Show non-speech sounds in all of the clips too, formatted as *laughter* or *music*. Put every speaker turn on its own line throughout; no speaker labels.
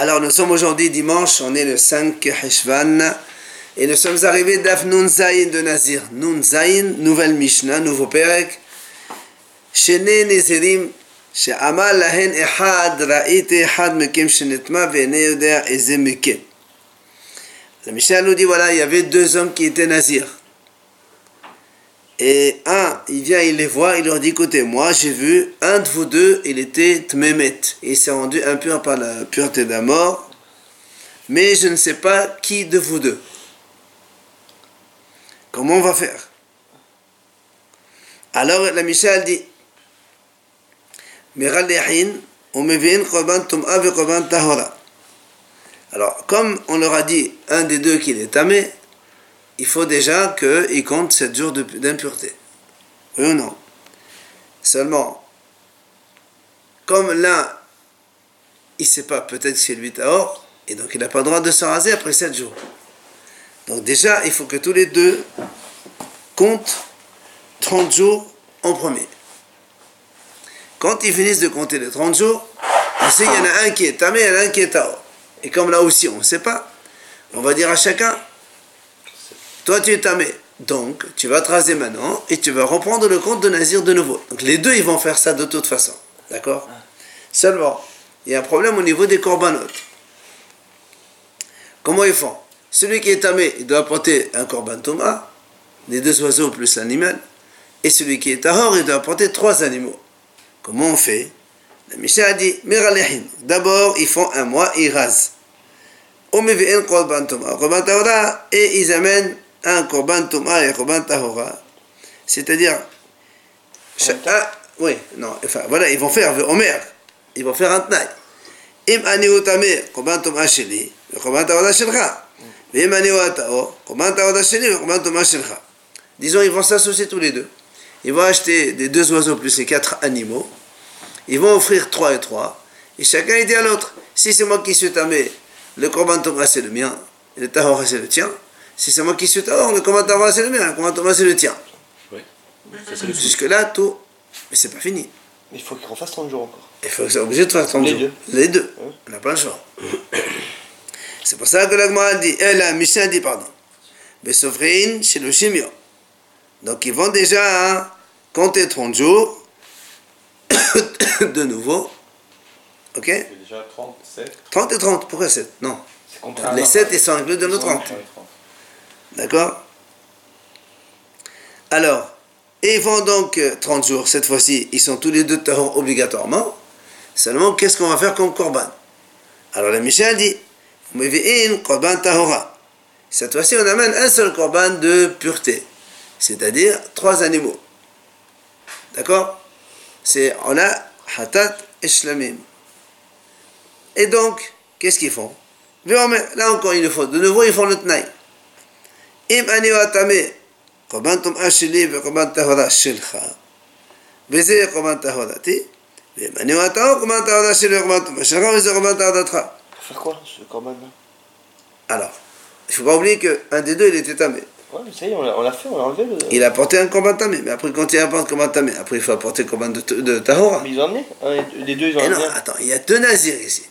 Alors nous sommes aujourd'hui dimanche, on est le 5 Heshvan et nous sommes arrivés d'Af Nun Zayin de Nazir. Nun Zayin, nouvelle Mishnah, nouveau Perek. Shene Nezirim, she'amal lahen ehad, ra'ite ehad mekem shenetma eze. La Mishnah nous dit voilà, il y avait deux hommes qui étaient Nazir. Et un, il vient, il les voit, il leur dit écoutez, moi j'ai vu un de vous deux, il était Tmemet. Il s'est rendu impur par la pureté de la mort. Mais je ne sais pas qui de vous deux. Comment on va faire? Alors la Michel dit alors, comme on leur a dit, un des deux qu'il est tamé, il faut déjà qu'il compte 7 jours d'impureté. Oui ou non? Seulement, comme là, il ne sait pas, peut-être c'est lui Tahor, et donc il n'a pas le droit de se raser après 7 jours. Donc déjà, il faut que tous les deux comptent 30 jours en premier. Quand ils finissent de compter les 30 jours, on sait qu'il y en a un qui est tamé et un qui est Tahor. Et comme là aussi on ne sait pas, on va dire à chacun, toi, tu es tamé. Donc, tu vas te raser maintenant et tu vas reprendre le compte de Nazir de nouveau. Donc, les deux, ils vont faire ça de toute façon. D'accord Seulement, il y a un problème au niveau des corbanotes. Comment ils font? Celui qui est tamé, il doit apporter un corban Thomas, les deux oiseaux plus l'animal. Et celui qui est tahor, il doit apporter trois animaux. Comment on fait? La Mishnah a dit D'abord, ils font un mois, ils rasent. Et ils amènent un korban toma et un korban tahora. C'est-à-dire, ah, oui, non, enfin, voilà, ils vont faire, Omer, ils vont faire un tnaï. Korban toma shelcha. Disons, ils vont s'associer tous les deux. Ils vont acheter des deux oiseaux plus les quatre animaux. Ils vont offrir trois et trois. Et chacun dit à l'autre, si c'est moi qui suis tamé, le korban toma c'est le mien, et le tahora c'est le tien. Si c'est moi qui suis tort, le commentaire c'est le mien, le commentaire c'est le tien. Oui. Jusque-là, tout. Mais c'est pas fini.
Mais il faut qu'on fasse 30 jours encore.
Il faut c'est obligé de faire 30
Les
jours.
deux.
Les deux. On n'a pas le choix. *coughs* c'est pour ça que l'Agma dit, eh, la Mishnah dit, pardon. Besofrin chez le chimio. Donc ils vont déjà hein, compter 30 jours *coughs* de nouveau. Ok
C'est déjà 37.
30 et 30, pourquoi 7 Non. Les 7 ils sont inclus dans nos 30. D'accord? Alors, ils font donc euh, 30 jours, cette fois-ci, ils sont tous les deux tahor obligatoirement. Seulement, qu'est-ce qu'on va faire comme korban? Alors la Mishnah dit. Cette fois-ci, on amène un seul korban de pureté, c'est-à-dire trois animaux. D'accord? C'est, on a hatat et shlamim. Et donc, qu'est-ce qu'ils font? Là encore, il faut. De nouveau, ils font le tnaï. אם אני או הטמא, קורבן טומאה שלי וקורבן טהורה שלך, וזה קורבן טהורתי, ואם אני או הטהור, קורבן טהורה שלי וקורבן טומאה שלך, וזה קורבן טהורתך.
Pour faire quoi, ce corban là
Alors, il ne faut pas oublier qu'un des deux, il était tamé.
Ouais, mais ça y est, on l'a on l'a fait, on l'a enlevé le.
Il a apporté un corban tamé, mais après, quand il apporte corban tamé, après, il faut apporter corban de, de tahora.
Mais ils ont amené un et- Les deux, ils ont
Et non,
amené.
attends, il y a deux nazirs ici.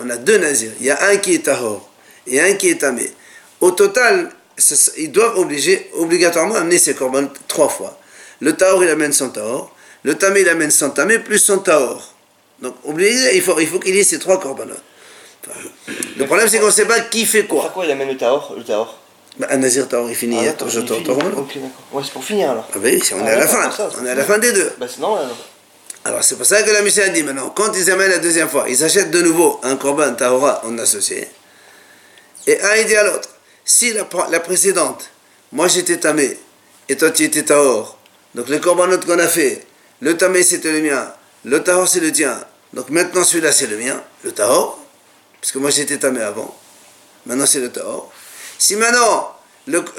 On a deux nazirs. Il y a un qui est tahor et un qui est tamé. Au total, ce- ils doivent obliger, obligatoirement amener ses corbans trois fois. Le tahor, il amène son tahor. Le tamé, il amène son tamé plus son tahor. Donc, obligé, il faut il faut qu'il y ait ces trois corbanotes. Enfin, le problème, c'est qu'on ne sait pas qui fait quoi.
quoi Il amène le Tahor Le Tahor?
Bah, un nazir tahor, il finit
Ah, d'accord,
je t'en.
Ok, d'accord. Ouais, c'est pour finir alors.
Ah, bah oui, on est
Ah,
à la fin.
ça,
On est à la fin des deux.
Bah, c'est normal alors.
Alors c'est pour ça que la mission a dit maintenant, quand ils amènent la deuxième fois, ils achètent de nouveau un korban tahora en associé, et un il dit à l'autre, si la, la précédente, moi j'étais tamé, et toi tu étais tahor, donc le korbanot qu'on a fait, le tamé c'était le mien, le tahor c'est le tien, donc maintenant celui-là c'est le mien, le tahor, parce que moi j'étais tamé avant, maintenant c'est le tahor. Si maintenant,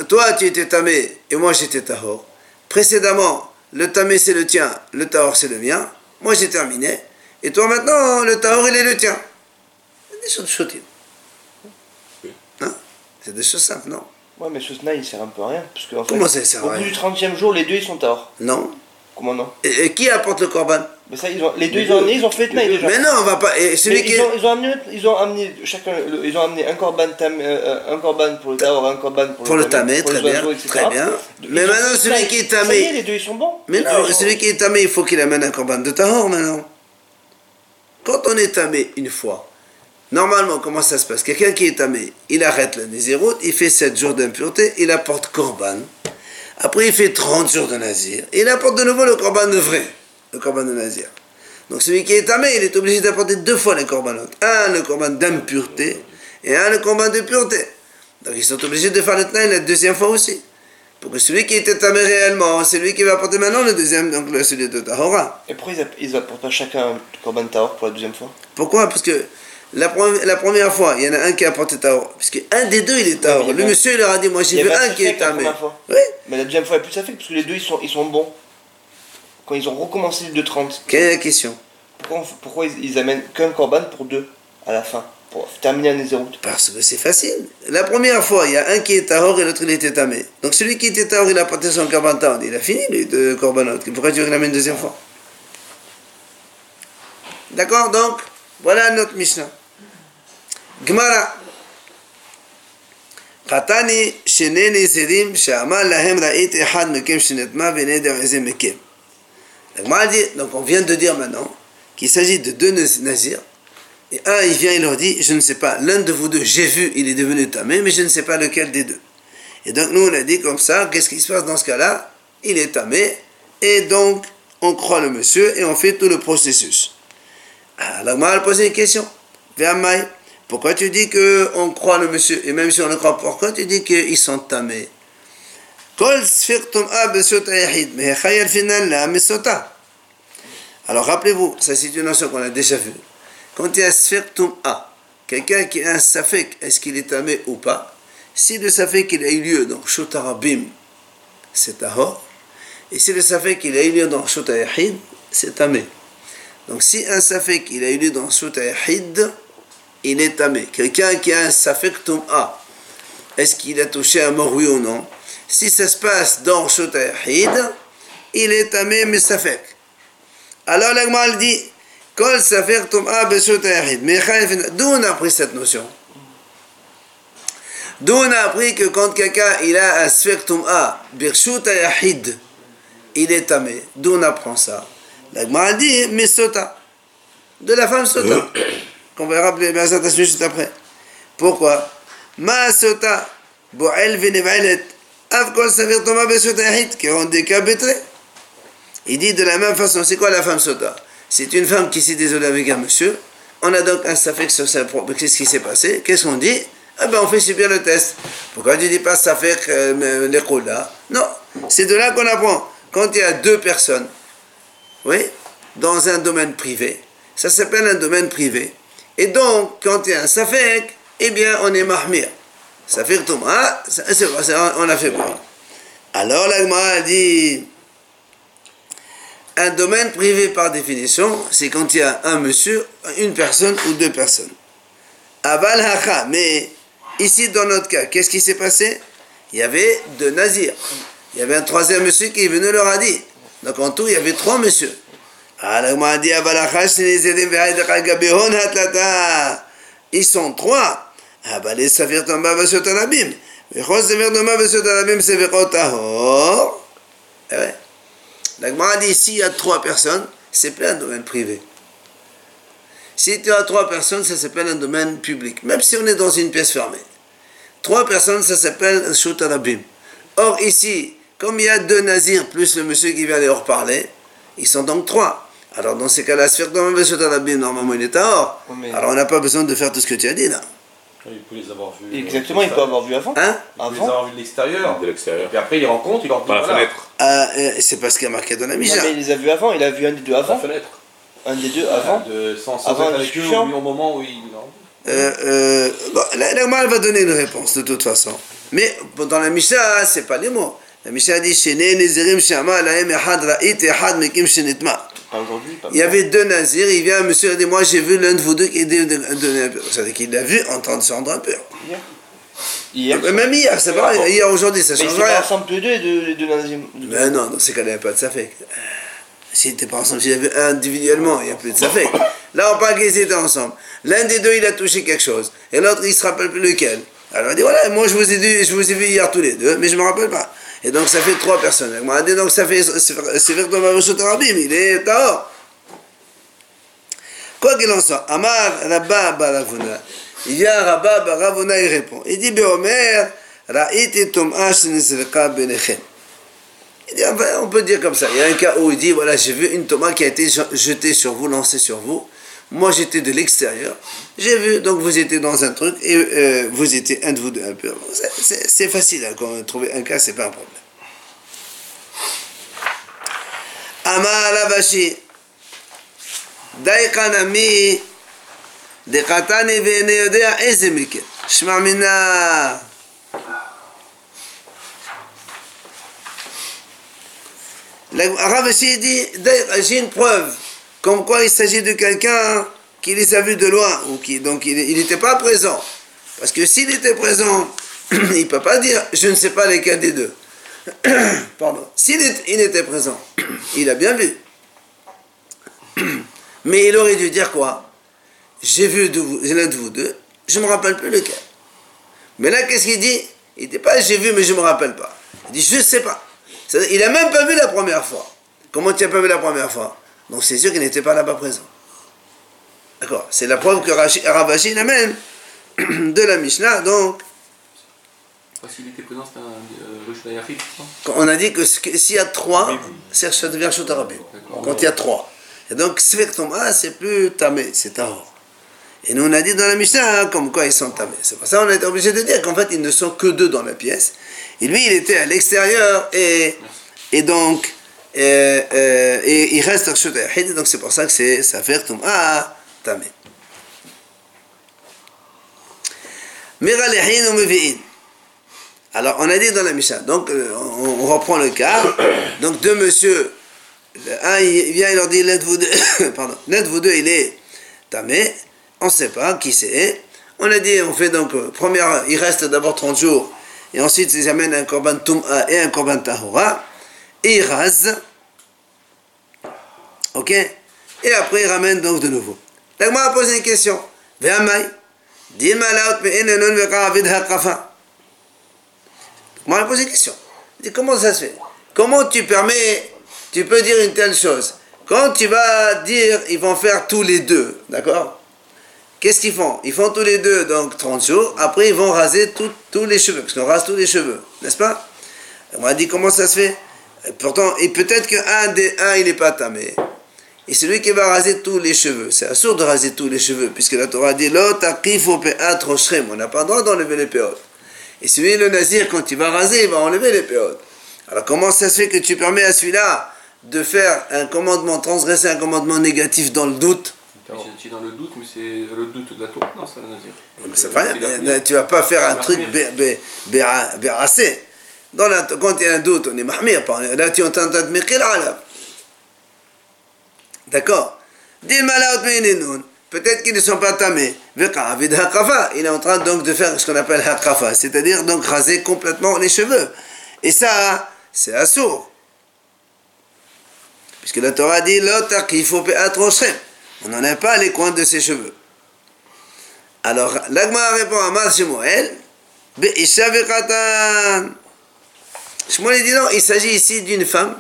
toi tu étais tamé, et moi j'étais tahor, précédemment, le tamé c'est le tien, le tahor c'est le mien, moi j'ai terminé, et toi maintenant, le tahor il est le tien. Des choses C'est des choses simples, non
Ouais, mais ce snail il sert un peu à rien. Parce que, en fait,
Comment ça, il sert à
Au bout
rien
du 30 e jour, les deux ils sont Tahor.
Non
Comment non
Et, et qui apporte le korban
Mais ça, ils ont, les deux, ils ont amené, ils ont fait Tnaï
Les deux.
déjà.
Mais non, on va pas. et celui
Mais
qui
ils,
est-
ont, ils, ont amené, ils ont amené chacun, le- ils ont amené un korban, tam, euh, un korban pour le taor, un korban pour,
Pour le tamé,
pour
très
les
bien,
oiseaux, etc.
très bien.
Ils
Mais
ont
maintenant, celui qui est
Ça y
tamé-
est, les deux, ils sont bons.
Mais
Les
non,
deux, ils sont-
celui qui est tamé, il faut qu'il amène un korban de tahor maintenant. Quand on est tamé une fois, normalement, comment ça se passe? Quelqu'un qui est tamé, il arrête la nésiroute, il fait 7 jours d'impureté, il apporte korban. Après, il fait 30 jours de nazir, et il apporte de nouveau le korban de vrai, le korban de nazir. Donc celui qui est tamé, il est obligé d'apporter deux fois les korbanot. Un, le korban d'impureté, et un, le korban de pureté. Donc ils sont obligés de faire le tnaï la deuxième fois aussi. Pour que celui qui était tamé réellement, c'est lui qui va apporter maintenant le deuxième, donc le, celui de Tahora.
Et pourquoi ils, app- ils apportent pas chacun un korban taor pour la deuxième fois?
Pourquoi? Parce que la, la première fois, il y en a un qui a apporté Tahor. Parce qu'un des deux, il est
il y
Le monsieur, il leur a dit, moi j'ai
y
vu un qui est tamé. Oui.
Mais la deuxième fois, il n'y a plus de fait parce que les deux, ils sont, ils sont bons. Quand ils ont recommencé les deux 30,
Quelle est la question?
Pourquoi, pourquoi ils, ils amènent qu'un korban pour deux à la fin Pour terminer un Nézéroute
Parce que c'est facile. La première fois, il y a un qui est Tahor et l'autre, il était tamé. Donc celui qui était Tahor, il a apporté son korban Tahor. Il a fini, lui, de korbanot. Pourquoi tu veux qu'il l'amène une deuxième fois? D'accord Donc, voilà notre Mishnah. Gemara. חתני שני נזירים שאמר להם ראיתי אחד מכם שנטמע ונדר איזה מכם. La Gemara dit, donc on vient de dire maintenant qu'il s'agit de deux naz- nazirs. Et un, il vient, il leur dit, je ne sais pas, l'un de vous deux, j'ai vu, il est devenu tamé, mais je ne sais pas lequel des deux. Et donc nous, on a dit comme ça, qu'est-ce qui se passe dans ce cas-là Il est tamé, et donc on croit le monsieur et on fait tout le processus. Alors la Gemara a posé une question. Pourquoi tu dis que on croit le monsieur, et même si on le croit, pourquoi tu dis qu'ils sont tamés? Mesota. Alors rappelez-vous, ça c'est une notion qu'on a déjà vue. Quand il y a sfirtum a, quelqu'un qui a un safek, est-ce qu'il est tamé ou pas? Si le safek il a eu lieu dans shotarabim, c'est tahor. Et si le safek il a eu lieu dans shotayahid, c'est tamé. Donc si un safek il a eu lieu dans shotayahid, il est tamé. Quelqu'un qui a un safek tum'a, est-ce qu'il a touché un mort ou non? Si ça se passe dans shotayahid, il est tamé mais safek. Alors l'agmal dit, Kol safek tum'a besotayahid. Mais d'où on a appris cette notion? D'où on a appris que quand quelqu'un il a un sfektum A, birshut il est tamé. D'où on apprend ça? La Gemara dit, mais sota. De la femme sota. Qu'on va rappeler Bezat Hashem juste après. Pourquoi? Ma sota, bo'el venevalet, av kol sfektum A besot yahid, qui cas bétrés. Il dit de la même façon, c'est quoi la femme sota? C'est une femme qui s'est désolée avec un monsieur. On a donc un safek sur sa propre. Qu'est-ce qui s'est passé? Qu'est-ce qu'on dit? Eh ben, on fait subir le test. Pourquoi tu dis pas safek euh, les là Non, c'est de là qu'on apprend. Quand il y a deux personnes, oui, dans un domaine privé, ça s'appelle un domaine privé. Et donc, quand il y a un safek, eh bien, on est mahmir. Safek Thomas, c'est- on a fait voir. Alors, la Gemara a dit. Un domaine privé par définition, c'est quand il y a un monsieur, une personne ou deux personnes. Aval hacha, mais ici dans notre cas, qu'est-ce qui s'est passé? Il y avait deux nazirs. Il y avait un troisième monsieur qui est venu leur a dit. Donc en tout, il y avait trois messieurs. Hatlata. Ils sont trois. Ah bah les safir tamba besot alabim. Vechos safir tamba besot alabim sefirot tahor. Eh ouais. La Gemara dit s'il y a trois personnes, c'est plein un domaine privé. Si tu as trois personnes, ça s'appelle un domaine public, même si on est dans une pièce fermée. Trois personnes, ça s'appelle un shoot. Or, ici, comme il y a deux nazirs plus le monsieur qui vient leur parler, ils sont donc trois. Alors, dans ces cas-là, se faire normalement, il est à or. Alors, on n'a pas besoin de faire tout ce que tu as dit là.
Il peut les avoir vus.
Exactement, il peut avoir vu avant.
Hein
Il peut les avoir vus de l'extérieur.
de l'extérieur.
Puis après, il rencontre, il leur dit
Par la fenêtre.
Ah, euh, C'est pas ce qui a marqué dans la Misha.
mais il les a vus avant, il a vu un des deux
par la
avant.
fenêtre.
Un des deux avant.
De, sans, sans
Avant
être
la
avec eux au, moment où il.
Euh, euh, bon, la, la Gemara, elle va donner une réponse de toute façon. Mais dans la Mishnah, c'est pas les mots. La Mishnah dit Il y avait deux nazirs, il vient monsieur et dit Moi j'ai vu l'un de vous deux qui est devenu impur. C'est-à-dire qu'il l'a vu en train de se rendre impur.
Hier.
Même hier, c'est pareil. Hier, aujourd'hui, ça change rien.
ensemble tous deux, les deux, deux nazis.
Mais non, dans ces cas-là, il n'y a pas de safek. S'ils n'étaient pas ensemble, s'ils avaient individuellement, il n'y a plus de fait. Là, on parle qu'ils étaient ensemble. L'un des deux, il a touché quelque chose. Et l'autre, il ne se rappelle plus lequel. Alors, il dit voilà, moi, je vous ai, dit, je vous ai vu hier tous les deux, mais je ne me rappelle pas. Et donc, ça fait trois personnes. Donc, ça fait. C'est vers Rabim, il est dehors. Quoi qu'il en soit, Amar Rabba Baravuna. Il y a Rabba Baravuna, il répond. Il dit Beomer, Ra'iti Tum'a Shinizrika Benechem. Il dit, on peut dire comme ça. Il y a un cas où il dit voilà, j'ai vu une tomate qui a été jetée sur vous, lancée sur vous. Moi, j'étais de l'extérieur. J'ai vu, donc vous étiez dans un truc et euh, vous étiez un de vous deux impur. C'est facile, hein, quand on trouve un cas, c'est pas un problème. Ama alabashi. Daikanami. Dekatani veneyodea ezemike. Shmamina. Rav dit, j'ai une preuve comme quoi il s'agit de quelqu'un qui les a vus de loin, ou qui, donc il n'était pas présent. Parce que s'il était présent, *clears throat* il ne peut pas dire, je ne sais pas lesquels des deux. *clears throat* Pardon. S'il était présent, *clears throat* il a bien vu. Mais il aurait dû dire quoi? J'ai vu l'un de vous deux, je ne me rappelle plus lequel. Mais là, qu'est-ce qu'il dit? Il ne dit pas j'ai vu, mais je ne me rappelle pas. Il dit je ne sais pas. Il n'a même pas vu la première fois. Comment tu n'as pas vu la première fois? Donc c'est sûr qu'il n'était pas là-bas présent. D'accord C'est la preuve que Ravashi amène *clears throat* de la Mishnah, donc.
S'il était présent, c'était un euh,
On a dit que s'il y a trois, ça devient Shotarabim. Quand il y a trois. Et donc, Sfektom'a, c'est plus tamé, c'est tahor. Et nous, on a dit dans la Mishnah, hein, comme quoi ils sont tamés. C'est pour ça qu'on a été obligé de dire qu'en fait, ils ne sont que deux dans la pièce. Et lui, il était à l'extérieur et, et donc, euh, euh, et il reste à Donc, c'est pour ça que c'est tamé. Miralehin ou Mevi'in. Alors, on a dit dans la Mishnah, donc euh, on, reprend le cas. *coughs* Donc, deux monsieur un, il vient, il leur dit, l'un de vous deux, *coughs* pardon, l'un de vous deux, il est tamé, on ne sait pas qui c'est. On a dit, on fait donc, première, il reste d'abord 30 jours, et ensuite ils amènent un korban tum'a et un korban tahura, et ils rasent, ok? Et après ils ramènent donc de nouveau. Je posé une question. Moi, pose une question. Dit, comment ça se fait? Comment tu permets tu peux dire une telle chose? Quand tu vas dire, ils vont faire tous les deux, d'accord? Qu'est-ce qu'ils font? Ils font tous les deux, donc 30 jours. Après, ils vont raser tous les cheveux, parce qu'on rase tous les cheveux, n'est-ce pas? On m'a dit comment ça se fait? Pourtant, et peut-être qu'un des un, il n'est pas tamé. Et celui qui va raser tous les cheveux, c'est absurde de raser tous les cheveux, puisque la Torah dit On n'a pas le droit d'enlever les péotes. Et celui, le nazir, quand il va raser, il va enlever les péotes. Alors comment ça se fait que tu permets à celui-là de faire un commandement, transgresser un commandement négatif dans le doute?
C'est dans le doute, mais c'est le doute de la Torah, non, ça veut dire.
Mais ça rien, tu vas pas faire un truc bérassé. Quand il y a un doute, on est mahmir, là tu entends D'accord Peut-être qu'ils ne sont pas tamés. Il est en train donc de faire ce qu'on appelle hakrafa, c'est-à-dire donc raser complètement les cheveux. Et ça, c'est assourd. Puisque la Torah dit qu'il faut On n'en a pas les coins de ses cheveux. Alors, l'Agma répond à Mar Shemuel Shmuel dit non, il s'agit ici d'une femme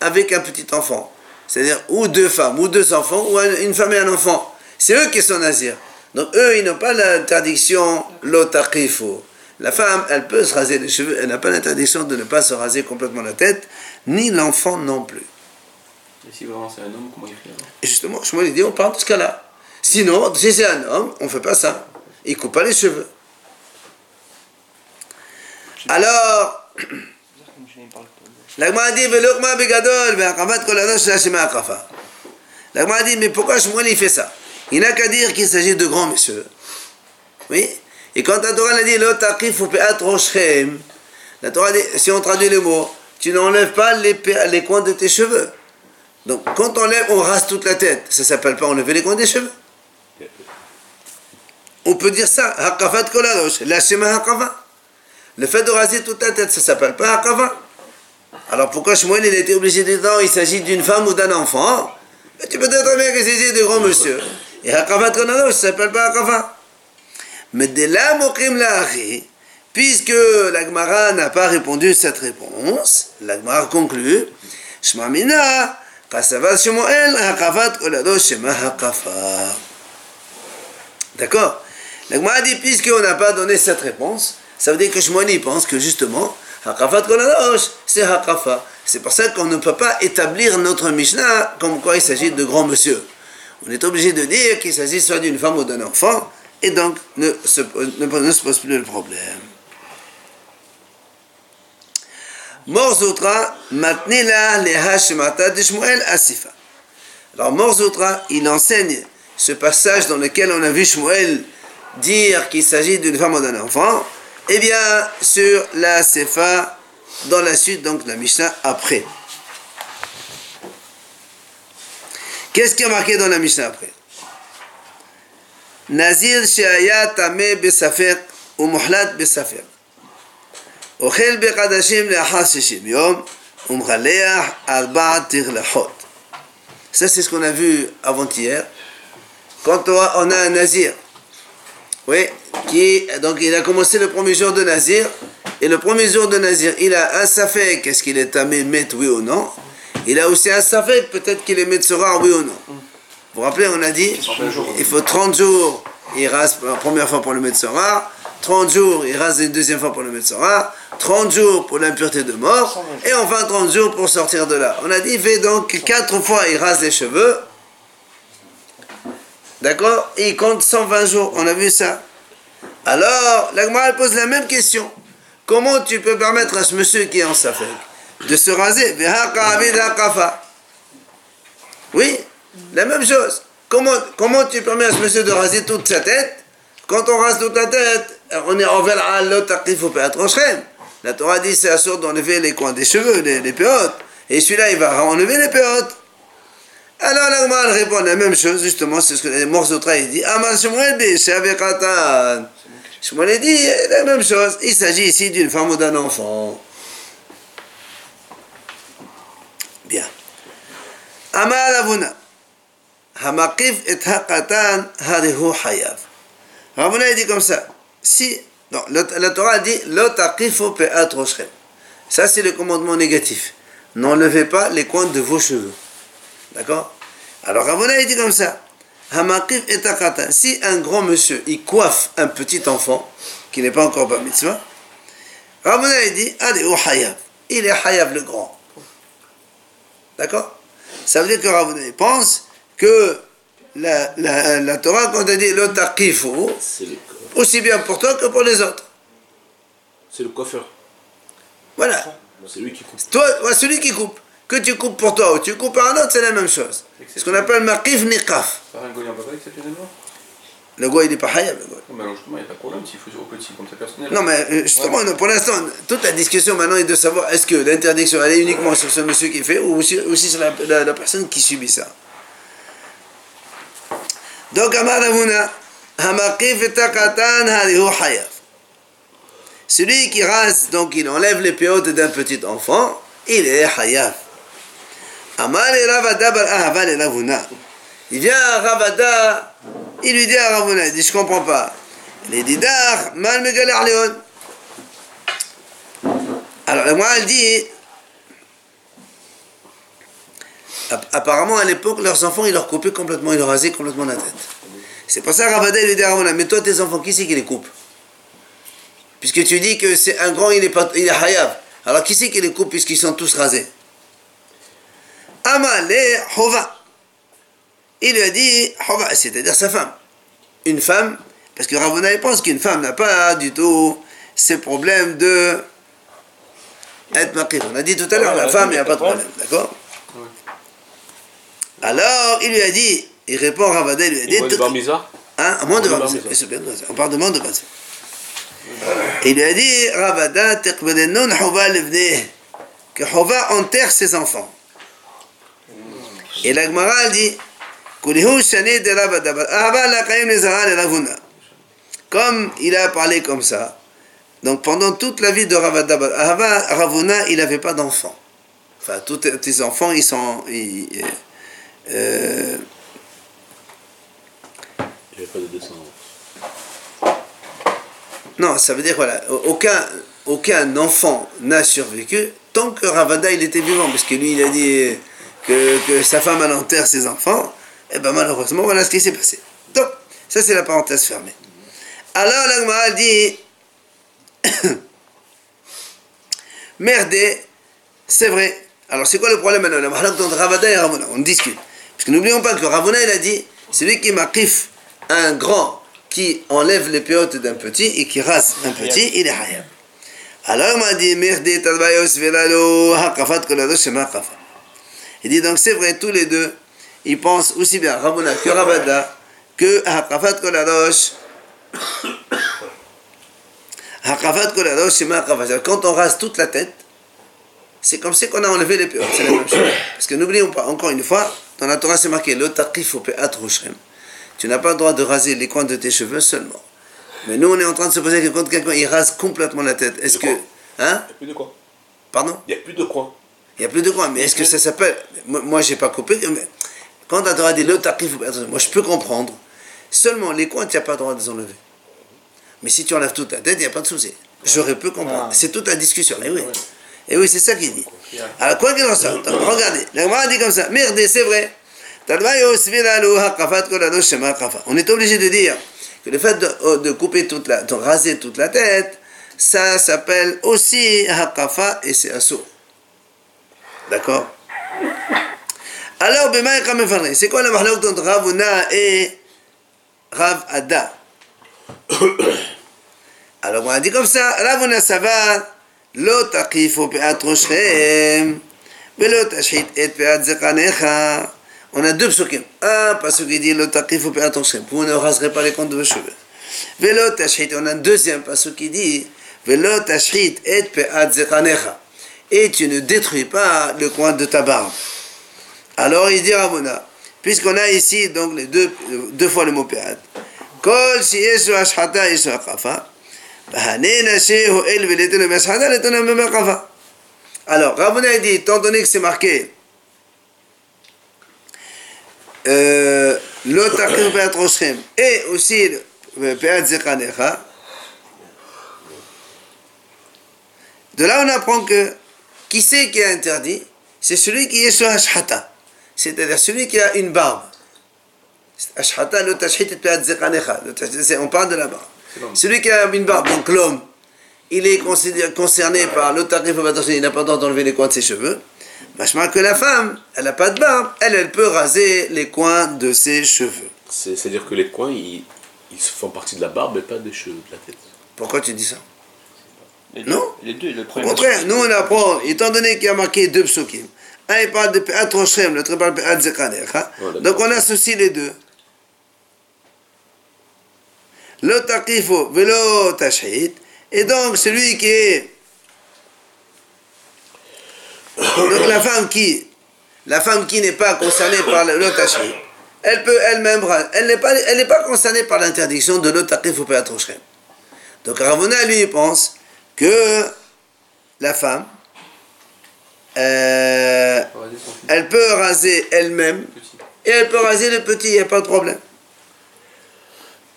avec un petit enfant. C'est-à-dire ou deux femmes, ou deux enfants, ou une femme et un enfant. C'est eux qui sont nazirs. Donc eux, ils n'ont pas l'interdiction l'otakifo. La femme, elle peut se raser les cheveux, elle n'a pas l'interdiction de ne pas se raser complètement la tête, ni l'enfant non plus.
Et si vraiment c'est un homme, comment il fait
Et justement, je me dit, on parle de ce cas-là. Sinon, si c'est un homme, on ne fait pas ça. Il ne coupe pas les cheveux. Alors, l'agma dit, begadol, L'agma dit, mais pourquoi Shmuel il fait ça? Il n'a qu'à dire qu'il s'agit de grands messieurs. Oui? Et quand la Torah a dit, la Torah dit, si on traduit le mot, tu n'enlèves pas les, les coins de tes cheveux. Donc, quand on lève, on rase toute la tête. Ça ne s'appelle pas enlever les coins des cheveux. On peut dire ça. Hakafat koladosh. Le fait de raser toute la tête, ça s'appelle pas hakava. Alors pourquoi Shmuel il était obligé de dire il s'agit d'une femme ou d'un enfant Mais Tu peux très bien que c'est de grands monsieur. Et Hakavat Konano, ça s'appelle pas Hakavat. Mais de là, Mokrim Lahi, puisque l'Agmara n'a pas répondu à cette réponse, l'Agmara conclut Shmamina, Kasava Shmuel, Hakavat Kolado Shema Hakafa. D'accord? L'Agmara dit puisqu'on n'a pas donné cette réponse, ça veut dire que Shmuel pense que justement, Hakafat Koladosh, c'est. C'est pour ça qu'on ne peut pas établir notre Mishnah comme quoi il s'agit de grands monsieur. On est obligé de dire qu'il s'agit soit d'une femme ou d'un enfant, et donc ne se, ne, se pose plus le problème. Morzoutra, matnila leha shemata de Shmuel asifa. Alors Morzoutra, il enseigne ce passage dans lequel on a vu Shmuel dire qu'il s'agit d'une femme ou d'un enfant, eh bien, sur la Sefa, dans la suite, donc la Mishnah après. Qu'est-ce qui a marqué dans la Mishnah après Nazir she'aya tameh besafer ou muhlat besafer. אוכל בחדשים לאחר שישים יום ומחלח ארבע תרלחות. Ça, c'est ce qu'on a vu avant-hier. Quand on a un nazir, oui, qui, donc il a commencé le premier jour de Nazir, et le premier jour de Nazir, il a un safek, est-ce qu'il est tamé met oui ou non? Il a aussi un safek, peut-être qu'il est Metsora, oui ou non? Vous vous rappelez, on a dit Il faut 30 jours, il rase la première fois pour le Metsora, 30 jours, il rase une deuxième fois pour le Metsora, 30 jours pour l'impureté de mort, et enfin 30 jours pour sortir de là. On a dit, il fait donc 4 fois, il rase les cheveux, D'accord? Et il compte 120 jours. On a vu ça. Alors, l'Agmara pose la même question. Comment tu peux permettre à ce monsieur qui est en safek de se raser? Oui, la même chose. Comment, comment tu permets à ce monsieur de raser toute sa tête? Quand on rase toute la tête, on est envers La Torah dit c'est assuré d'enlever les coins des cheveux, les, les péotes. Et celui-là, il va enlever les péotes. Alors l'Agma répond la même chose, justement, c'est ce que les Morzotra il dit. Shmuel dit la même chose. Il s'agit ici d'une femme ou d'un enfant. Bien. Amal Avuna. Hamakif et Hakatan harihu hayav. Ravuna dit comme ça. Si, non, la Torah dit Lotakifu pe'at. Ça c'est le commandement négatif. N'enlevez pas les coins de vos cheveux. D'accord? Alors Ravona il dit comme ça. Hamakif et Si un grand monsieur, il coiffe un petit enfant, qui n'est pas encore par mitzvah, Ravona il dit, allez, au hayav. Il est hayav le grand. D'accord? Ça veut dire que Ravona pense que la, la, la Torah, quand elle dit le aussi bien pour toi que pour les autres.
C'est le coiffeur.
Voilà.
C'est lui qui coupe.
Toi, celui qui coupe que tu coupes pour toi ou tu coupes par un autre, c'est la même chose. Ce qu'on appelle maqif niqaf. Le goy, il n'est pas hayab, le goy.
Non, mais justement, il n'y a pas de problème s'il faut au petit comme ça personnel.
Non, mais euh, justement, pour l'instant, toute la discussion maintenant est de savoir est-ce que l'interdiction, elle est uniquement sur ce monsieur qui fait ou aussi, aussi sur la, la, personne qui subit ça. Donc, Amaravuna, Hamakif takatan harihu hayab. Celui qui rase, donc il enlève les péotes d'un petit enfant, il est hayab. Amal Ravada bar Ahava le Ravuna. Il vient à Ravada, il lui dit à Ravuna, il dit Je comprends pas. Il dit Dar, mal Léon. Alors la elle dit Apparemment à l'époque, leurs enfants, ils leur coupaient complètement, ils leur rasaient complètement la tête. C'est pour ça Ravada il lui dit à Ravuna Mais toi, tes enfants, qui c'est qui les coupe? Puisque tu dis que c'est un grand, il est, pas, il est hayab. Alors qui c'est qui les coupe puisqu'ils sont tous rasés? Amalé Hova. Il lui a dit Hova, c'est-à-dire sa femme. Une femme, parce que Ravuna pense qu'une femme n'a pas du tout ces problèmes de être maqif. On a dit tout à l'heure, la femme, il n'y a pas de problème, d'accord Alors, il lui a dit, il répond Ravada, il lui a dit. Hein, moins de. On parle de moins de Barmiza. Il lui a dit, Ravada, teqbedenon Hova levne, que Hova enterre ses enfants. Et la Gemara dit comme il a parlé comme ça, donc pendant toute la vie de Ravadabar, Ravuna, il n'avait pas d'enfant. enfin tous tes, tes enfants, ils sont... ils- euh,
Il n'y avait pas de descendance.
non, ça veut dire voilà, aucun, aucun enfant n'a survécu tant que Ravada il était vivant, parce que lui il a dit que, que sa femme elle enterre ses enfants, et ben malheureusement voilà ce qui s'est passé. Donc, ça c'est la parenthèse fermée. Alors la Gemara dit *coughs* Merdé, c'est vrai. Alors c'est quoi le problème maintenant? La Ravada et Ravona, on discute. Parce que n'oublions pas que Ravona il a dit celui qui maqif un grand qui enlève les péotes d'un petit et qui rase un petit, il est hayab. Alors il m'a dit Merdé, Tadbayos, Velalo, Hakafat, Kolado, Shema, Kafa. Il dit donc c'est vrai, tous les deux, ils pensent aussi bien Ravona que Ravada que Hakafat, Koladosh, *coughs* Hakafat, Koladosh. C'est-à-dire, Quand on rase toute la tête, c'est comme si qu'on a enlevé les péotes, c'est la même chose. Parce que n'oublions pas, encore une fois, dans la Torah c'est marqué le taqif au. Tu n'as pas le droit de raser les coins de tes cheveux seulement. Mais nous, on est en train de se poser question quand quelqu'un il rase complètement la tête. Est-ce que. Hein?
Il n'y a plus de quoi?
Pardon?
Il n'y a plus de coin.
Il n'y a plus de coins. Mais est-ce que ça s'appelle? Moi, j'ai pas coupé. Mais quand la Torah dit le taqif moi je peux comprendre. Seulement les coins, tu n'as pas le droit de les enlever. Mais si tu enlèves toute la tête, il n'y a pas de souci. J'aurais pu comprendre.
Ah.
C'est toute la discussion. Et oui. Et oui, c'est ça qu'il dit. Alors, quoi qu'il en soit, *coughs* regardez, la Gemara dit comme ça, merde, c'est vrai. On est obligé de dire que le fait de, oh, de couper toute la, de raser toute la tête, ça s'appelle aussi hakafa et c'est assour. D'accord Alors, Bema et Kamefarri, c'est quoi la mahlok entre Ravuna et Rav Ada *coughs* Alors, on a dit comme ça, Ravuna ça va. לא תקיפו פאת ראשכם ולא תשחית את פאת זקניך. On a deux psukim. Un pasuk qui dit le taqif ou p'at roshchem. Vous ne raserez pas les comptes de vos cheveux. Velo tashhit. On a un deuxième pasuk qui dit Velo tashhit et p'at zekanecha. Et tu ne détruis pas le coin de ta barbe. Alors il dit Ravuna, puisqu'on a ici donc deux, fois le mot akafa. Alors, Ravuna dit, étant donné que c'est marqué, euh, le taqir pe'at et aussi le pe'at zekanecha, de là on apprend que qui c'est qui est interdit? C'est celui qui est sur ashhata, c'est-à-dire celui qui a une barbe. Ashhata, le tashhit c'est- on parle de la barbe. Celui qui a une barbe, donc l'homme, il est concerné par le tarif il n'a pas le droit d'enlever les coins de ses cheveux. Vachement que la femme, elle n'a pas de barbe, elle, elle peut raser les coins de ses cheveux.
C'est- C'est-à-dire que les coins, ils, ils font partie de la barbe et pas des cheveux, de la tête.
Pourquoi tu dis ça?
Les deux,
Non.
Les deux, le
Au contraire, nous on apprend, étant donné qu'il y a marqué deux psukim, un il parle de Pe'at Roshem, l'autre parle de Pe'at Zekanecha,
Ouais, d'accord.
donc on associe les deux. Le taqifo velo tashhit, et donc celui qui est. *coughs* Donc la femme qui, la femme qui n'est pas concernée par le, tashhit, elle peut elle-même, elle n'est pas, elle n'est pas concernée par l'interdiction de le Pe'at Roshem. Donc Ravona lui il pense que la femme, euh, elle peut raser elle-même et elle peut raser le petit, il n'y a pas de problème.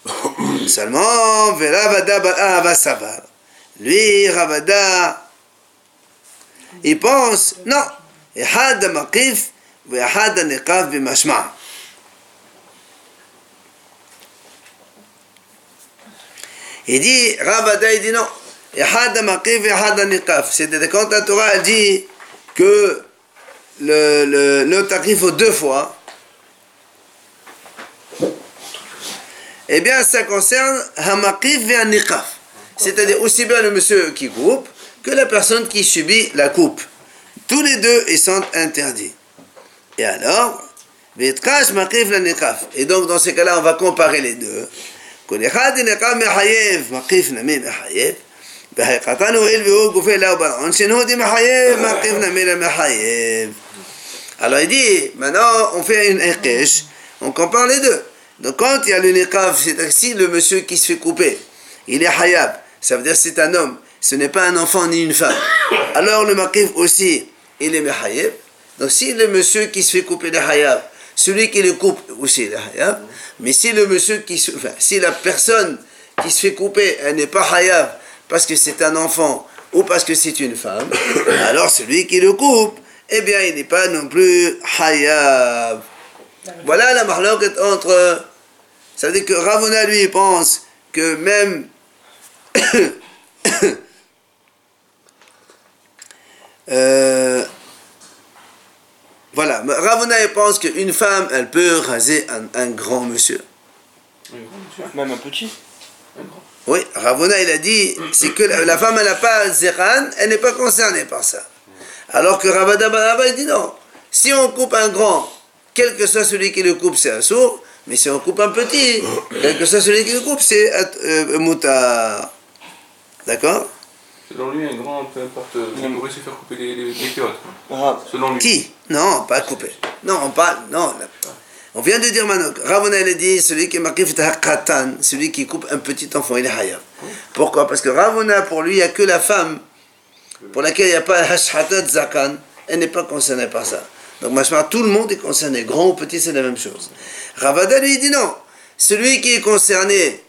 *coughs* Seulement, Veravada Savar. Lui, Ravada, il pense, non. Il dit, Ravada, il dit non. C'est-à-dire quand la Torah dit que le, le, le taqif faut deux fois, eh bien ça concerne Hamakif et Niqaf. C'est-à-dire aussi bien le monsieur qui coupe que la personne qui subit la coupe. Tous les deux, ils sont interdits. Et alors. Et donc dans ces cas-là, on va comparer les deux. כל אחד נקם מחייב, מקיף נמי מחייב, והקטן הואיל והוא גופה לה וברעון, שנהודי מחייב, מקיף נמי למחייב. Alors il dit, maintenant on fait une ekhesh, on compare les deux. Donc quand il y a le niqab, c'est-à-dire si le monsieur qui se fait couper, il est hayab, ça veut dire que c'est un homme, ce n'est pas un enfant ni une femme. Alors le maqif aussi, il est Mehayev. Donc si le monsieur qui se fait couper les Hayab, celui qui le coupe aussi les Hayab, mais si le monsieur qui se, enfin, si la personne qui se fait couper, elle n'est pas Hayab parce que c'est un enfant ou parce que c'est une femme, *coughs* alors celui qui le coupe, eh bien il n'est pas non plus Hayab. Voilà la marloquette entre. Ça veut dire que Ravona lui pense que même. *coughs* Euh, voilà, Ravona il pense qu'une femme, elle peut raser un, un grand monsieur.
Un grand monsieur.
Même un petit.
Un grand.
Oui, Ravona il a dit, c'est que la, la femme elle n'a pas Zeran, elle n'est pas concernée par ça. Alors que Ravada Baraba il dit non. Si on coupe un grand, quel que soit celui qui le coupe, c'est un sourd. Mais si on coupe un petit, quel que soit celui qui le coupe, c'est euh, mouta. D'accord?
Selon lui, un grand, peu importe, euh, il pourrait se faire couper les, les.
Rav.
Selon lui.
Qui? Non, pas couper. Non, on parle. Non. On vient de dire maintenant, Ravona il a dit celui qui est Katan, celui qui coupe un petit enfant, il est hayab. Pourquoi? Parce que Ravona, pour lui, il n'y a que la femme pour laquelle il n'y a pas Hashhatat Zakan, elle n'est pas concernée par ça. Donc, machma, tout le monde est concerné, grand ou petit, c'est la même chose. Ravada lui dit non. Celui qui est concerné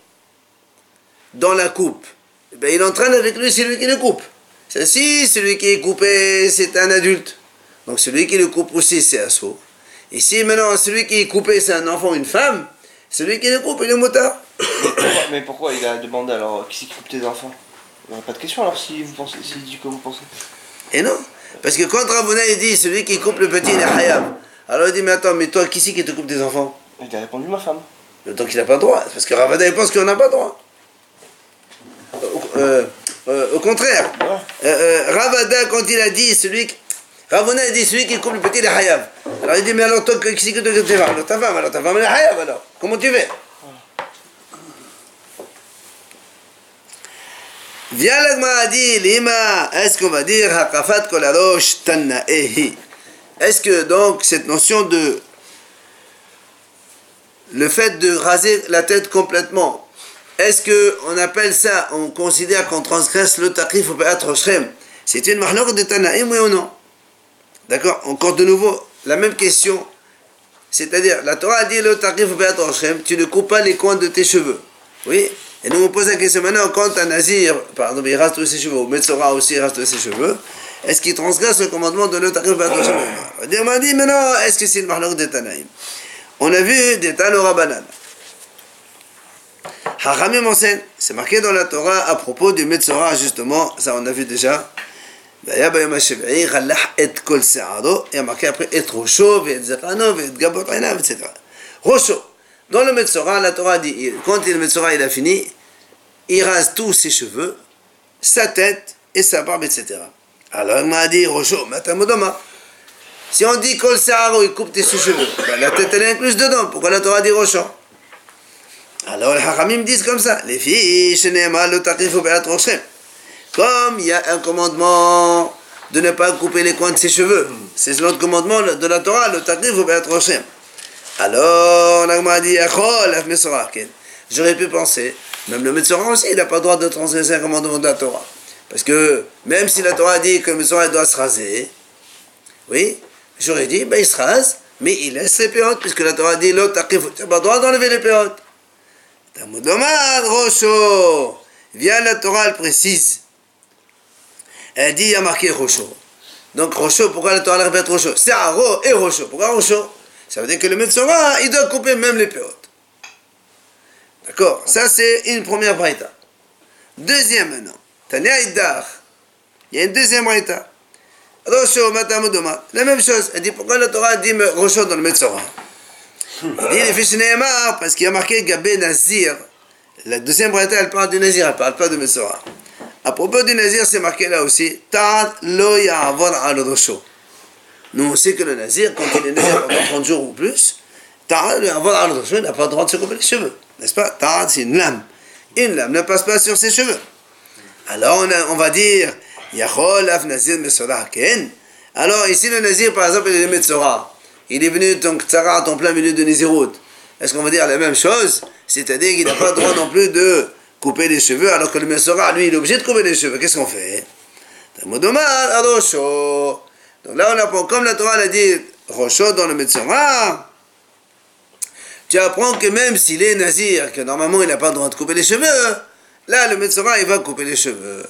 dans la coupe, eh ben, il entraîne avec lui celui qui le coupe. Si celui qui est coupé, c'est un adulte. Donc celui qui le coupe aussi, c'est un sourd. Si maintenant celui qui est coupé, c'est un enfant, une femme, celui qui le coupe, il est motard.
Pourquoi- mais pourquoi il a demandé alors qui c'est qui coupe tes enfants? Il n'y aurait pas de question alors si vous pensez, s'il dit que vous pensez.
Et non. Parce que quand Ravuna il dit celui qui coupe le petit, il est hayab. Alors il dit mais attends, mais toi, qui c'est qui te coupe tes enfants?
Il a répondu ma femme.
Donc il n'a pas le droit. Parce que Ravada il pense qu'on n'a pas le droit. Au, euh, euh, au contraire,
Ouais.
euh, euh, Ravada, quand il a dit celui qui. Ravuna il dit celui qui coupe le petit, il est hayab. Alors il dit mais alors toi, qui c'est que tu femme Alors ta femme, alors ta femme est alors. Comment tu fais? Viens l'agma dit Lima, est-ce qu'on va dire Hakafat kolarosh tannaehi Est-ce que donc cette notion de le fait de raser la tête complètement, est-ce que on appelle ça, on considère qu'on transgresse le au Be'at Roshem C'est une mahlok de Tanaïm, oui ou non? D'accord Encore de nouveau, la même question. C'est-à-dire, la Torah a dit le Roshem, tu ne coupes pas les coins de tes cheveux. Oui Et nous on pose la question maintenant, quand un nazir, pardon, il rase tous ses cheveux, ou Metzora aussi il rase tous ses cheveux, est-ce qu'il transgresse le commandement de le Roshem On on dit, mais non, est-ce que c'est une mahlok de Tanaïm on a vu des Tano Rabbanan. Haramim enseigne, c'est marqué dans la Torah à propos du Metzora, justement, ça on a vu déjà. והיה ביום השביעי חלח את כל שערו, il y a marqué après את ראשו ואת זקנו ואת גבות עיניו, etc. ראשו. Dans le Metzora, la Torah dit, il- quand le Metzora il a fini, il rase tous ses cheveux, sa tête et sa barbe, etc. Alors il m'a dit, Rocho, Matamodoma. Si on dit Kol Saharo, il coupe tes cheveux, ben, la tête elle est incluse dedans. Pourquoi la Torah dit Rocho Alors les Haramim disent comme ça les filles, Shenema, le Takif ou Be'at Roshem. Comme il y a un commandement de ne pas couper les coins de ses cheveux, c'est l'autre commandement de la Torah, le Takif ou Be'at Roshem. Alors, l'Agma dit Mesorah, ken. J'aurais pu penser, même le Metzora aussi, il n'a pas le droit de transgresser un commandement de la Torah. Parce que même si la Torah dit que le Metzora doit se raser, oui, j'aurais dit, ben il se rase, mais il laisse les péotes, puisque la Torah dit, l'autre, tu n'as pas le droit d'enlever les péotes. Omar, Rocho. Vient la Torah, précise. Elle dit, il y a marqué Rocho. Donc Rocho, pourquoi la Torah répète Rocho C'est Aro et Rocho. Pourquoi Rocho Ça veut dire que le Metzora, il doit couper même les péotes. D'accord? Ça, c'est une première braïta. Deuxième maintenant. Tania Iddar. Il y a une deuxième braïta. Rocho, Matamudoma. La même chose. Elle dit pourquoi la Torah dit Rocho dans le Metzora Il dit les fiches Nehemar, parce qu'il y a marqué Gabé Nazir. La deuxième braïta, elle parle du Nazir, elle parle pas de Metzora. À propos du Nazir, c'est marqué là aussi Ta'at lo ya'avor al. Nous, on sait que le Nazir, quand il est Nazir pendant 30 jours ou plus, Ta'at lo al il n'a pas le droit de se couper les cheveux. N'est-ce pas? Ta'at, c'est une lame. Une lame ne passe pas sur ses cheveux. Alors on, a- va dire, Yachol nazir mesorah ken. Alors ici le nazir par exemple il est metzora. Il est venu ton ktsarat en plein milieu de Nézirut. Est-ce qu'on va dire la même chose? C'est-à-dire qu'il n'a pas le droit non plus de couper les cheveux alors que le metzora lui il est obligé de couper les cheveux. Qu'est-ce qu'on fait? Donc là, on apprend, comme la Torah l'a dit, Rochot dans le Metzora, tu apprends que même s'il est nazir, que normalement il n'a pas le droit de couper les cheveux, là, le Metzora, il va couper les cheveux.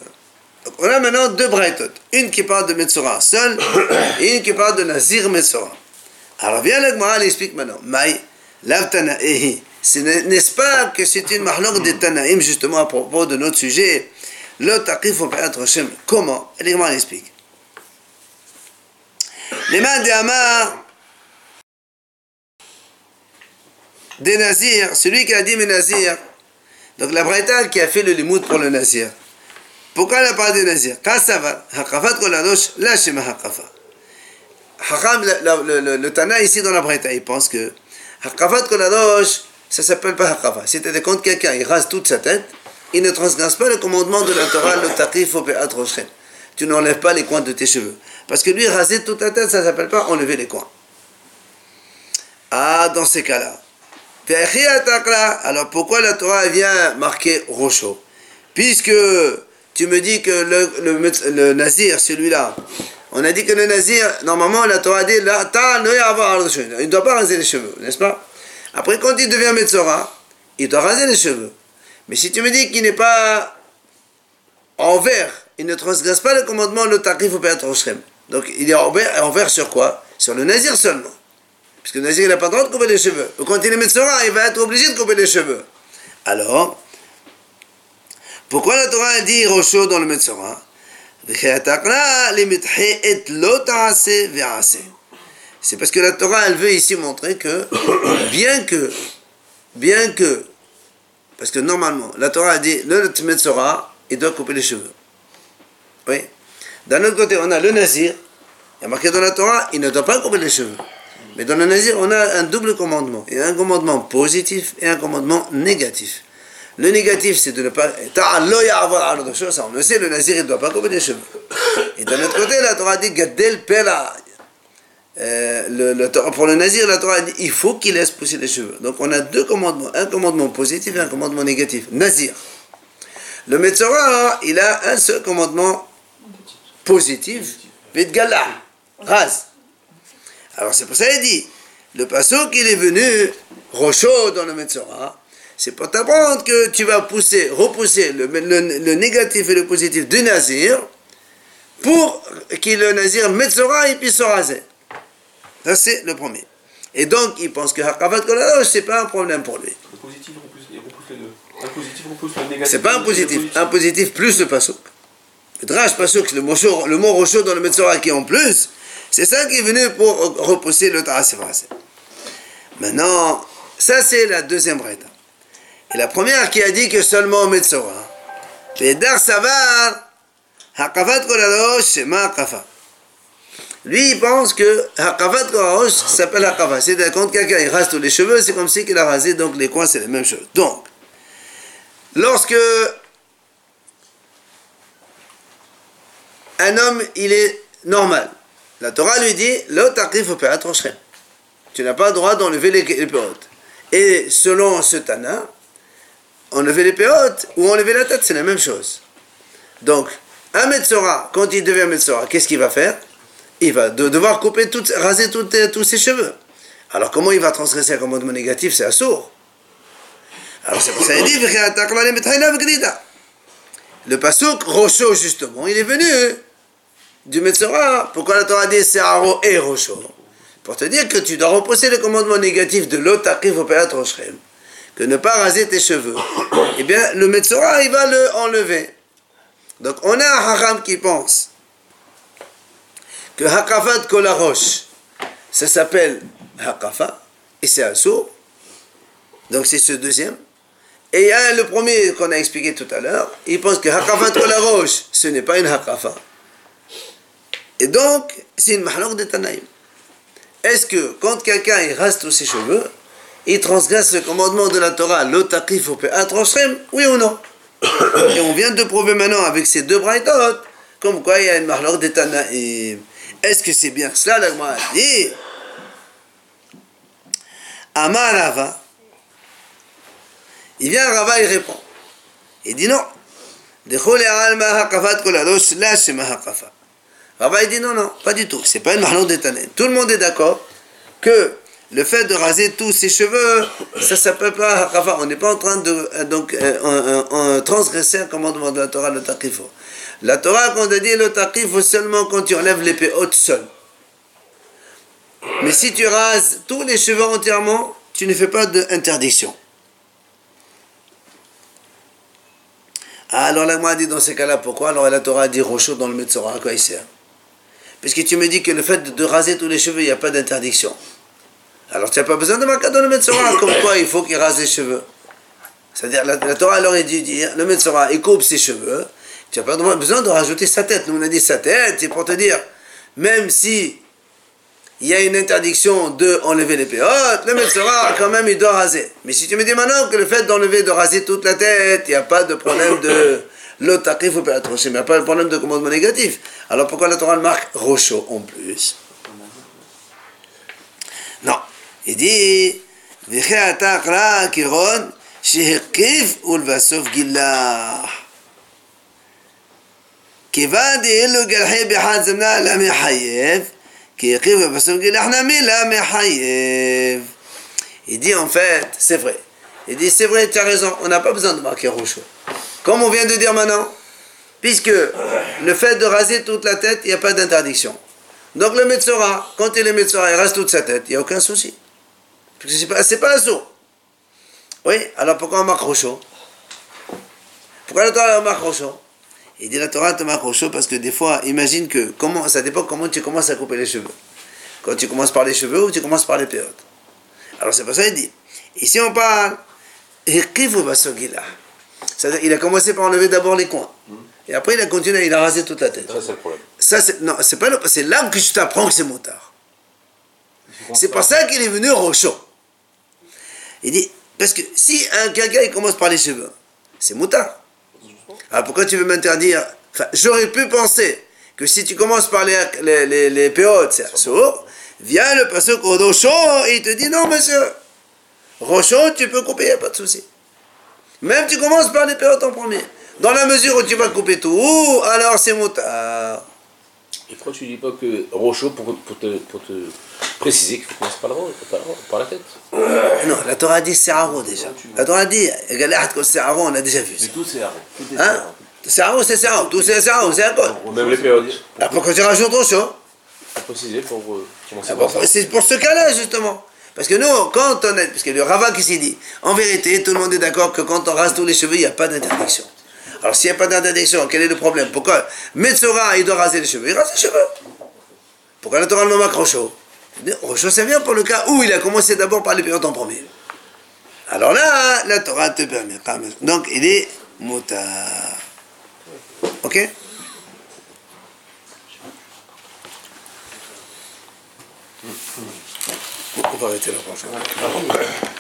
Donc on a maintenant deux braïtot. Une qui parle de Metzora seul, *coughs* et une qui parle de nazir Metzora. Alors viens la Gemara, elle explique maintenant. Maï, l'avtana. N'est-ce pas que c'est une marloque des Tanaïm, justement, à propos de notre sujet? Le taqif au Péat Hashem. Comment? Elle explique? Les mains des Hamar, des Nazirs, celui qui a dit mes Nazirs, donc la Braïta qui a fait le limoud pour le Nazir. Pourquoi elle a parlé des Hakafa. Hakam, le, le, le, le Tana ici dans la Braïta, il pense que Hakafat Koladosh, ça s'appelle pas Hakafa. C'est-à-dire quand quelqu'un il rase toute sa tête, il ne transgresse pas le commandement de la Torah, le Taqif au Roshem. Tu n'enlèves pas les coins de tes cheveux. Parce que lui, raser toute la tête, ça s'appelle pas enlever les coins. Ah, dans ces cas-là. Alors pourquoi la Torah vient marquer Rocho Puisque tu me dis que le, le, le nazir, celui-là, on a dit que le nazir, normalement la Torah dit il ne doit pas raser les cheveux, n'est-ce pas? Après quand il devient Metzora, il doit raser les cheveux. Mais si tu me dis qu'il n'est pas envers, il ne transgresse pas le commandement le takrif au Père Roshrem. Donc il est envers, envers sur quoi? Sur le nazir seulement. Parce que le nazir, il n'a pas le droit de couper les cheveux. Quand il est Metzora, il va être obligé de couper les cheveux. Alors, pourquoi la Torah dit Rocho dans le Metzora C'est parce que la Torah, elle veut ici montrer que, *coughs* bien que, bien que, parce que normalement, la Torah a dit, le Metzora, il doit couper les cheveux. Oui. D'un autre côté, on a le Nazir, il y a marqué dans la Torah, il ne doit pas couper les cheveux. Mais dans le Nazir, on a un double commandement. Il y a un commandement positif et un commandement négatif. Le négatif, c'est de ne pas. Ça, on le sait, le Nazir, il ne doit pas couper les cheveux. Et d'un autre côté, la Torah dit Gaddel Pela. Euh, le, pour le Nazir, la Torah dit il faut qu'il laisse pousser les cheveux. Donc on a deux commandements, un commandement positif et un commandement négatif. Nazir. Le Metzora, il a un seul commandement positif, Vidgala, rase. Alors c'est pour ça qu'il dit, le passo qu'il est venu, Rocho dans le Metzora, c'est pour t'apprendre que tu vas pousser, repousser le, le, négatif et le positif du Nazir pour que le Nazir Metzora il puisse se raser. Ça c'est le premier. Et donc il pense que Hakavat Koladosh c'est pas un problème pour lui.
Le positif repousse, il repousse les deux. Un positif repousse le négatif.
C'est pas un positif, un positif plus le passo. Le drache passo, le mot, le mot Rocho dans le Metzora qui est en plus, c'est ça qui est venu pour repousser le Tarasifrasé. Maintenant, ça c'est la deuxième braïta. Et la première qui a dit que seulement au Metzora. Pedar Savar, Hakavat Koradosh, c'est ma Hakafa. Lui, il pense que Hakavat Koradosh s'appelle Hakafa. C'est-à-dire quand quelqu'un il rase tous les cheveux, c'est comme si qu'il a rasé, donc les coins c'est la même chose. Donc, lorsque un homme, il est normal, la Torah lui dit, tu n'as pas le droit d'enlever les, les péotes. Et selon ce Tana, enlever les péotes ou enlever la tête, c'est la même chose. Donc, un Metzora, quand il devient Metzora, qu'est-ce qu'il va faire? Il va de, devoir couper tout, raser tout, tous ses cheveux. Alors, comment il va transgresser un commandement négatif C'est assourd. Alors, c'est pour ça qu'il dit Le Pasuk, Rocho, justement, il est venu du Metzora. Pourquoi la Torah dit c'est Aro et Rocho Pour te dire que tu dois repousser le commandement négatif de l'Otakif au Péat Roshrem que ne pas raser tes cheveux, eh bien, le Metzora, il va le enlever. Donc, on a un haram qui pense que Hakafat Kolarosh, ça s'appelle Hakafa, et c'est Assour. Donc, c'est ce deuxième. Et il y a le premier qu'on a expliqué tout à l'heure, il pense que Hakafat Kolarosh, ce n'est pas une Hakafa. Et donc, c'est une mahlok de Tanaïm. Est-ce que quand quelqu'un il rase tous ses cheveux, il transgresse le commandement de la Torah, l'otakif au oui ou non? Et on vient de prouver maintenant avec ces deux braïtot, comme quoi il y a une marloque de Tanaïm. Est-ce que c'est bien cela, la Gemara dit? Amar Rava, il vient Rava, il répond. Il dit non. Rava il dit non, non, pas du tout. C'est pas une d'étané. Tout le monde est d'accord que le fait de raser tous ses cheveux, ça s'appelle pas Rava. On n'est pas en train de euh, donc euh, en transgresser un commandement de la Torah, le taqifo. La Torah, quand on dit le taqifo seulement quand tu enlèves l'épée haute seule. Mais si tu rases tous les cheveux entièrement, tu ne fais pas d'interdiction. Ah, alors la a dit dans ces cas-là, pourquoi? Alors la Torah a dit Rocho dans le Metzora, à quoi il sert Puisque tu me dis que le fait de, raser tous les cheveux, il n'y a pas d'interdiction. Alors tu n'as pas besoin de marquer dans le Metzora, *coughs* comme quoi il faut qu'il rase les cheveux. C'est-à-dire, la, la Torah aurait dû dire, le Metzora, il coupe ses cheveux, tu n'as pas besoin de rajouter sa tête. Nous, on a dit sa tête, c'est pour te dire, même si il y a une interdiction de enlever les péotes, le sera, *laughs* quand même, il doit raser. Mais si tu me dis maintenant que le fait d'enlever, de raser toute la tête, il n'y a pas de problème de *laughs* l'otakif ou péatronché, mais il n'y a pas de problème de commandement négatif. Alors pourquoi la Torah marque Rocho en plus? Non. Il dit, Viché atakra kiron, shehekif ulvasov gillah. כיוון דאילו גלחי בחד זמנה לה מחייב, כי הקיף ובסוף גילה נמי לה מחייב. Il dit en fait, c'est vrai. Il dit c'est vrai, tu as raison, on n'a pas besoin de marquer Rocho. Comme on vient de dire maintenant, puisque le fait de raser toute la tête, il n'y a pas d'interdiction. Donc le Metzora, quand il est Metzora, il rase toute sa tête, il n'y a aucun souci. Parce que c'est pas, c'est pas un saut. Oui, alors pourquoi on marque Rocho Pourquoi la Torah marque Rocho il dit la Torah marque Rocho parce que des fois, imagine que, comment, ça dépend comment tu commences à couper les cheveux. Quand tu commences par les cheveux ou tu commences par les périodes. Alors c'est pour ça qu'il dit. Ici on parle. Il a commencé par enlever d'abord les coins. Et après il a continué, il a rasé toute la tête.
Ça, c'est le problème.
Ça, c'est, non, c'est pas c'est là que je t'apprends que c'est motard. C'est pour ça qu'il est venu Rocho. Il dit, parce que si un quelqu'un il commence par les cheveux, c'est motard. Alors pourquoi tu veux m'interdire j'aurais pu penser que si tu commences par les, les, les, les péotes, c'est assourd, vient le pasteur Rocho et il te dit non monsieur, Rocho tu peux couper, y a pas de souci. Même tu commences par les péotes en premier. Dans la mesure où tu vas couper tout, alors c'est motard.
Et pourquoi tu dis pas que Rocho pour, pour, te, pour te préciser qu'il faut commencer par la, par, la- par la tête *coughs*
Non, la Torah dit Seraro déjà. La Torah dit, Galahat que Seraro, on a déjà vu ça.
Mais tout c'est arrêt. Tout est
Hein Seraro, c'est Seraro. Tout c'est Seraro, c'est un code.
Même les périodes.
Ah, pourquoi tu rajoutes autre chose
préciser pour euh, commencer
Ah,
par ça.
C'est pour ce cas-là, justement. Parce que nous, quand on est. Parce que le Rava qui s'est dit, en vérité, tout le monde est d'accord que quand on rase tous les cheveux, il n'y a pas d'interdiction. Alors, s'il n'y a pas d'interdiction, quel est le problème? Pourquoi Metzora, il doit raser les cheveux Il rase les cheveux. Pourquoi la Torah Rocho Rocho, c'est bien pour le cas où il a commencé d'abord par les périodes en premier. Alors là, la Torah te permet. Donc, il est motard. Ok? On va arrêter là, franchement.